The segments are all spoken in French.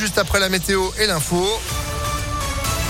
juste après la météo et l'info.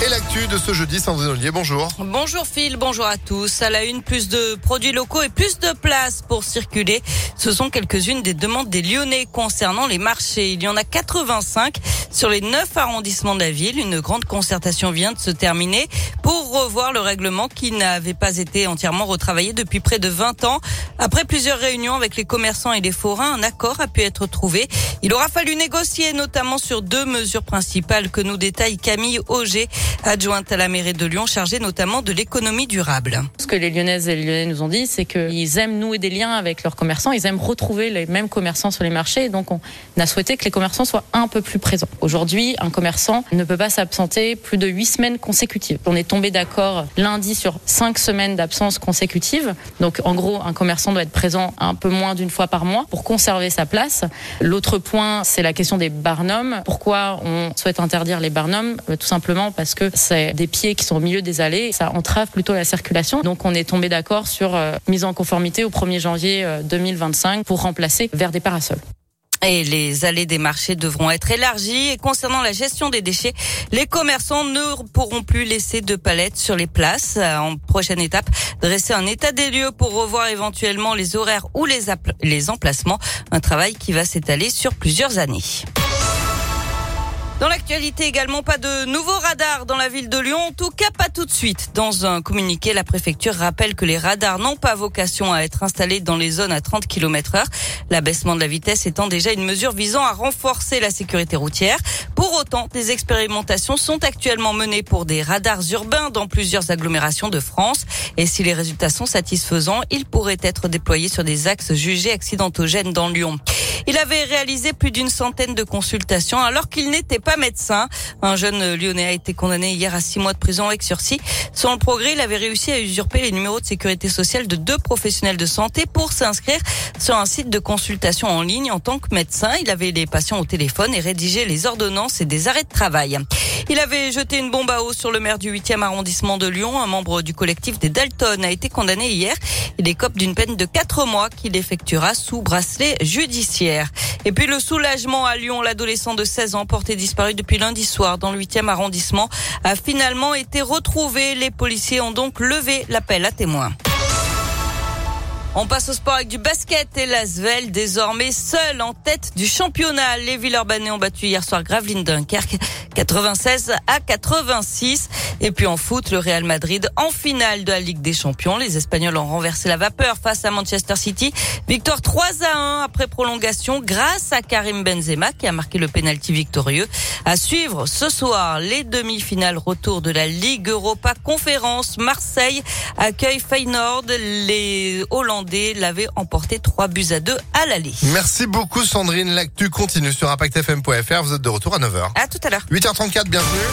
Et l'actu de ce jeudi, Sandrine Ollier, bonjour. Bonjour Phil, bonjour à tous. À la une, plus de produits locaux et plus de place pour circuler. Ce sont quelques-unes des demandes des Lyonnais concernant les marchés. Il y en a 85 sur les 9 arrondissements de la ville. Une grande concertation vient de se terminer pour revoir le règlement qui n'avait pas été entièrement retravaillé depuis près de 20 ans. Après plusieurs réunions avec les commerçants et les forains, un accord a pu être trouvé. Il aura fallu négocier notamment sur deux mesures principales que nous détaille Camille Auger adjointe à la mairie de Lyon, chargée notamment de l'économie durable. Ce que les Lyonnaises et les Lyonnais nous ont dit, c'est qu'ils aiment nouer des liens avec leurs commerçants, ils aiment retrouver les mêmes commerçants sur les marchés, donc on a souhaité que les commerçants soient un peu plus présents. Aujourd'hui, un commerçant ne peut pas s'absenter plus de huit semaines consécutives. On est tombé d'accord lundi sur cinq semaines d'absence consécutive, donc en gros, un commerçant doit être présent un peu moins d'une fois par mois pour conserver sa place. L'autre point, c'est la question des barnums. Pourquoi on souhaite interdire les barnums? Euh, Tout simplement parce que c'est des pieds qui sont au milieu des allées. Ça entrave plutôt la circulation. Donc on est tombé d'accord sur euh, mise en conformité au 1er janvier 2025 euh, pour remplacer vers des parasols. Et les allées des marchés devront être élargies. Et concernant la gestion des déchets, les commerçants ne pourront plus laisser de palettes sur les places. En prochaine étape, dresser un état des lieux pour revoir éventuellement les horaires ou les emplacements. Un travail qui va s'étaler sur plusieurs années. Dans l'actualité également, pas de nouveaux radars dans la ville de Lyon, en tout cas pas tout de suite. Dans un communiqué, la préfecture rappelle que les radars n'ont pas vocation à être installés dans les zones à 30 km heure. L'abaissement de la vitesse étant déjà une mesure visant à renforcer la sécurité routière. Pour autant, des expérimentations sont actuellement menées pour des radars urbains dans plusieurs agglomérations de France. Et si les résultats sont satisfaisants, ils pourraient être déployés sur des axes jugés accidentogènes dans Lyon. Il avait réalisé plus d'une centaine de consultations alors qu'il n'était pas médecin. Un jeune lyonnais a été condamné hier à six mois de prison avec sursis. Selon le progrès, il avait réussi à usurper les numéros de sécurité sociale de deux professionnels de santé pour s'inscrire sur un site de consultation en ligne en tant que médecin. Il avait les patients au téléphone et rédigé les ordonnances et des arrêts de travail. Il avait jeté une bombe à eau sur le maire du 8e arrondissement de Lyon. Un membre du collectif des Dalton a été condamné hier. Il écope d'une peine de quatre mois qu'il effectuera sous bracelet judiciaire. Et puis le soulagement à Lyon, l'adolescent de 16 ans porté disparu depuis lundi soir dans le 8e arrondissement a finalement été retrouvé. Les policiers ont donc levé l'appel à témoins. On passe au sport avec du basket et l'Asvel désormais seul en tête du championnat. Les Villeurbanais ont battu hier soir Gravelines Dunkerque 96 à 86. Et puis en foot, le Real Madrid en finale de la Ligue des Champions. Les Espagnols ont renversé la vapeur face à Manchester City. Victoire 3 à 1 après prolongation grâce à Karim Benzema qui a marqué le penalty victorieux. À suivre ce soir les demi-finales retour de la Ligue Europa Conférence. Marseille accueille Feyenoord. Les Hollandais l'avait emporté 3 buts à 2 à l'aller. Merci beaucoup Sandrine. L'actu continue sur impactfm.fr. Vous êtes de retour à 9h. À tout à l'heure. 8h34, bienvenue.